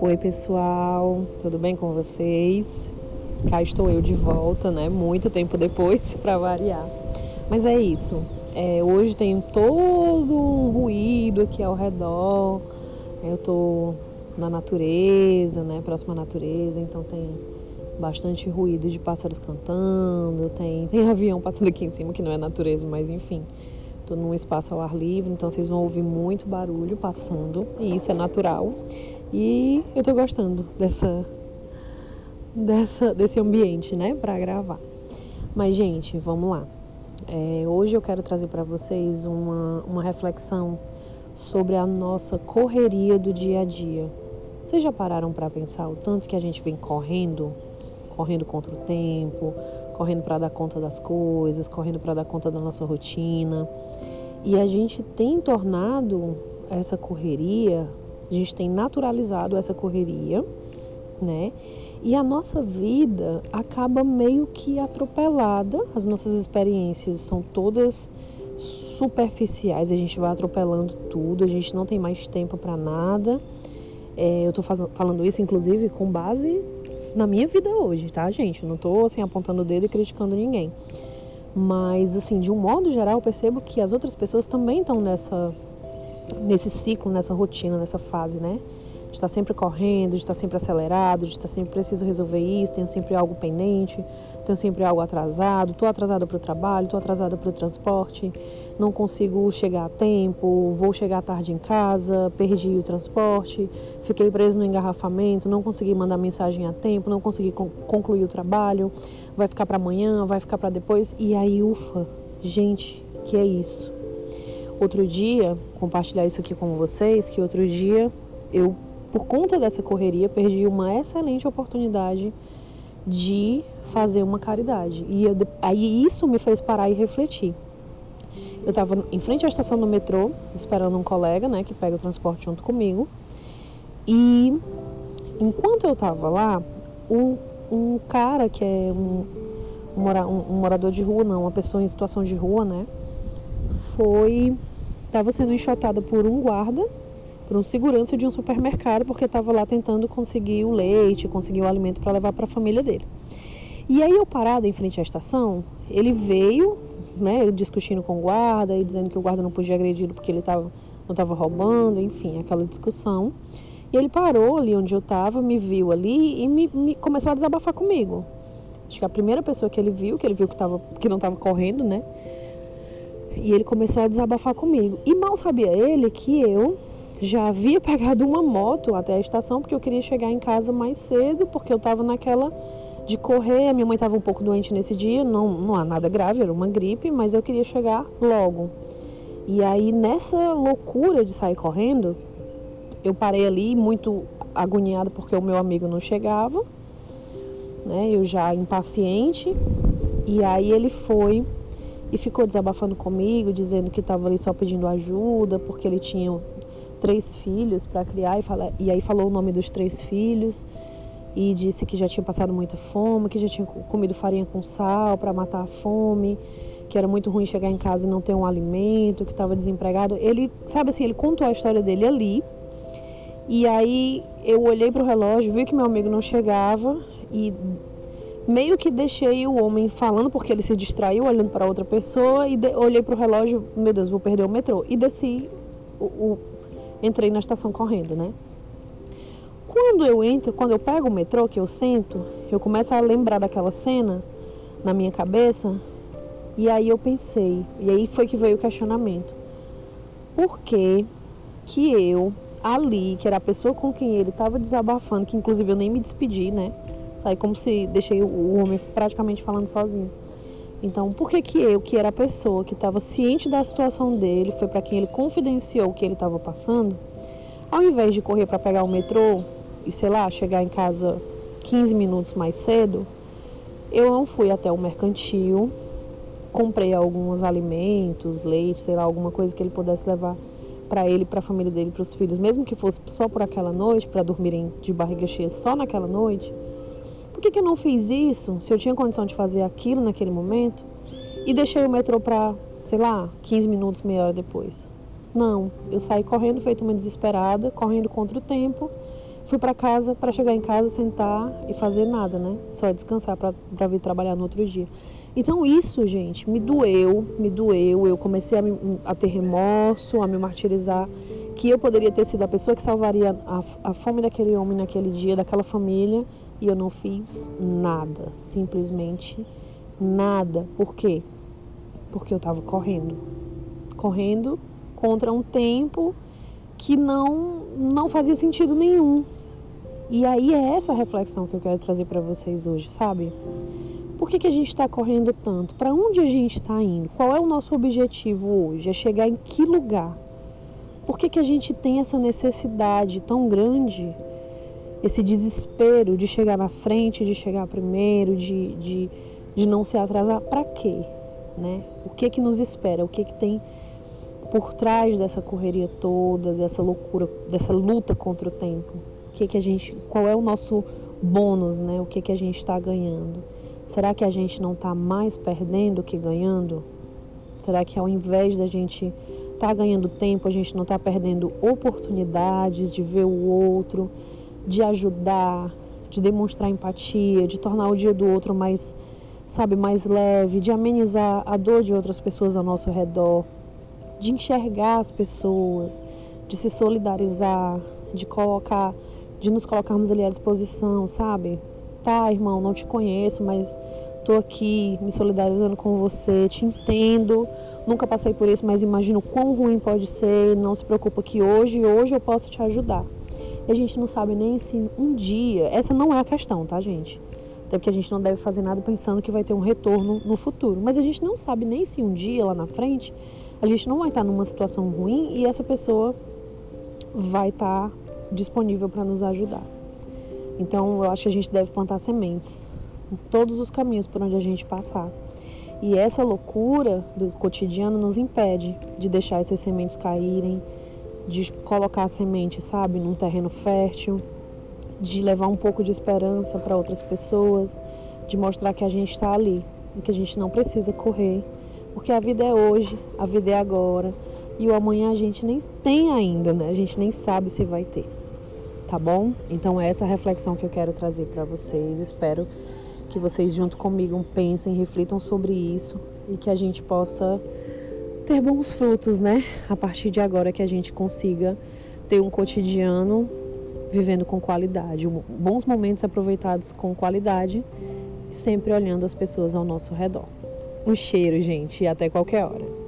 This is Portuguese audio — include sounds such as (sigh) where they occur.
Oi, pessoal, tudo bem com vocês? Cá estou eu de volta, né? Muito tempo depois, (laughs) para variar. Mas é isso. É, hoje tem todo um ruído aqui ao redor. Eu tô na natureza, né? Próxima à natureza, então tem bastante ruído de pássaros cantando, tem, (laughs) tem avião passando aqui em cima, que não é natureza, mas enfim. Estou num espaço ao ar livre, então vocês vão ouvir muito barulho passando, e isso é natural. E eu estou gostando dessa, dessa, desse ambiente, né, para gravar. Mas, gente, vamos lá. É, hoje eu quero trazer para vocês uma, uma reflexão sobre a nossa correria do dia a dia. Vocês já pararam para pensar o tanto que a gente vem correndo, correndo contra o tempo, correndo para dar conta das coisas, correndo para dar conta da nossa rotina. E a gente tem tornado essa correria, a gente tem naturalizado essa correria, né? E a nossa vida acaba meio que atropelada, as nossas experiências são todas superficiais, a gente vai atropelando tudo, a gente não tem mais tempo para nada. É, eu estou falando isso, inclusive, com base na minha vida hoje, tá, gente? Não estou assim, apontando o dedo e criticando ninguém. Mas, assim, de um modo geral, eu percebo que as outras pessoas também estão nessa, nesse ciclo, nessa rotina, nessa fase, né? De estar sempre correndo, de estar sempre acelerado, de estar sempre preciso resolver isso, tenho sempre algo pendente, tenho sempre algo atrasado, estou atrasada para o trabalho, estou atrasada para o transporte, não consigo chegar a tempo, vou chegar tarde em casa, perdi o transporte, fiquei preso no engarrafamento, não consegui mandar mensagem a tempo, não consegui concluir o trabalho, vai ficar para amanhã, vai ficar para depois. E aí, ufa, gente, que é isso? Outro dia, compartilhar isso aqui com vocês, que outro dia eu, por conta dessa correria, perdi uma excelente oportunidade de fazer uma caridade. E eu, aí isso me fez parar e refletir. Eu estava em frente à estação do metrô, esperando um colega, né, que pega o transporte junto comigo. E enquanto eu estava lá, um, um cara que é um, um, morador de rua, não, uma pessoa em situação de rua, né, foi estava sendo enxotada por um guarda, por um segurança de um supermercado, porque estava lá tentando conseguir o leite, conseguir o alimento para levar para a família dele. E aí eu parada em frente à estação, ele veio, né, discutindo com o guarda e dizendo que o guarda não podia agredi-lo porque ele tava, não estava roubando, enfim, aquela discussão. E ele parou ali onde eu estava, me viu ali e me, me, começou a desabafar comigo. Acho que a primeira pessoa que ele viu, que ele viu que, tava, que não estava correndo, né? E ele começou a desabafar comigo. E mal sabia ele que eu já havia pegado uma moto até a estação porque eu queria chegar em casa mais cedo, porque eu estava naquela de correr. A minha mãe estava um pouco doente nesse dia, não, não há nada grave, era uma gripe, mas eu queria chegar logo. E aí, nessa loucura de sair correndo, eu parei ali muito agoniada porque o meu amigo não chegava, né? Eu já impaciente. E aí ele foi e ficou desabafando comigo, dizendo que estava ali só pedindo ajuda, porque ele tinha três filhos para criar e, fala, e aí falou o nome dos três filhos e disse que já tinha passado muita fome, que já tinha comido farinha com sal para matar a fome, que era muito ruim chegar em casa e não ter um alimento, que estava desempregado. Ele, sabe assim, ele contou a história dele ali. E aí eu olhei para o relógio, vi que meu amigo não chegava e meio que deixei o homem falando porque ele se distraiu olhando para outra pessoa e olhei para o relógio, meu Deus, vou perder o metrô e desci o, o entrei na estação correndo, né? Quando eu entro, quando eu pego o metrô, que eu sento, eu começo a lembrar daquela cena na minha cabeça, e aí eu pensei, e aí foi que veio o questionamento. Por que que eu, ali, que era a pessoa com quem ele estava desabafando, que inclusive eu nem me despedi, né? Saí como se deixei o homem praticamente falando sozinho. Então, por que que eu, que era a pessoa que estava ciente da situação dele, foi para quem ele confidenciou o que ele estava passando, ao invés de correr para pegar o metrô, e sei lá, chegar em casa 15 minutos mais cedo, eu não fui até o mercantil, comprei alguns alimentos, leite, sei lá, alguma coisa que ele pudesse levar para ele, para a família dele, para os filhos, mesmo que fosse só por aquela noite, para dormirem de barriga cheia só naquela noite. Por que, que eu não fiz isso se eu tinha condição de fazer aquilo naquele momento e deixei o metrô para, sei lá, 15 minutos, meia hora depois? Não, eu saí correndo, feito uma desesperada, correndo contra o tempo. Fui para casa para chegar em casa, sentar e fazer nada, né? Só descansar para vir trabalhar no outro dia. Então isso, gente, me doeu, me doeu. Eu comecei a, me, a ter remorso, a me martirizar, que eu poderia ter sido a pessoa que salvaria a, a fome daquele homem naquele dia, daquela família, e eu não fiz nada, simplesmente nada. Por quê? Porque eu estava correndo, correndo contra um tempo que não não fazia sentido nenhum. E aí é essa reflexão que eu quero trazer para vocês hoje, sabe? Por que, que a gente está correndo tanto? Para onde a gente está indo? Qual é o nosso objetivo hoje? É chegar em que lugar? Por que, que a gente tem essa necessidade tão grande, esse desespero de chegar na frente, de chegar primeiro, de, de, de não se atrasar? Para quê? Né? O que que nos espera? O que que tem por trás dessa correria toda, dessa loucura, dessa luta contra o tempo? O que que a gente, qual é o nosso bônus, né? O que que a gente está ganhando? Será que a gente não está mais perdendo que ganhando? Será que ao invés da gente estar tá ganhando tempo, a gente não está perdendo oportunidades de ver o outro, de ajudar, de demonstrar empatia, de tornar o dia do outro mais, sabe, mais leve, de amenizar a dor de outras pessoas ao nosso redor, de enxergar as pessoas, de se solidarizar, de colocar, de nos colocarmos ali à disposição, sabe? Tá, irmão, não te conheço, mas Estou aqui me solidarizando com você, te entendo. Nunca passei por isso, mas imagino quão ruim pode ser. Não se preocupa que hoje, hoje eu posso te ajudar. E a gente não sabe nem se um dia. Essa não é a questão, tá, gente? Até porque a gente não deve fazer nada pensando que vai ter um retorno no futuro. Mas a gente não sabe nem se um dia lá na frente a gente não vai estar numa situação ruim e essa pessoa vai estar disponível para nos ajudar. Então eu acho que a gente deve plantar sementes em todos os caminhos por onde a gente passar. E essa loucura do cotidiano nos impede de deixar essas sementes caírem, de colocar a semente, sabe, num terreno fértil, de levar um pouco de esperança para outras pessoas, de mostrar que a gente está ali e que a gente não precisa correr, porque a vida é hoje, a vida é agora e o amanhã a gente nem tem ainda, né? A gente nem sabe se vai ter. Tá bom? Então é essa reflexão que eu quero trazer para vocês. Espero que vocês junto comigo pensem, reflitam sobre isso e que a gente possa ter bons frutos, né? A partir de agora que a gente consiga ter um cotidiano vivendo com qualidade, bons momentos aproveitados com qualidade, sempre olhando as pessoas ao nosso redor. Um cheiro, gente, e até qualquer hora.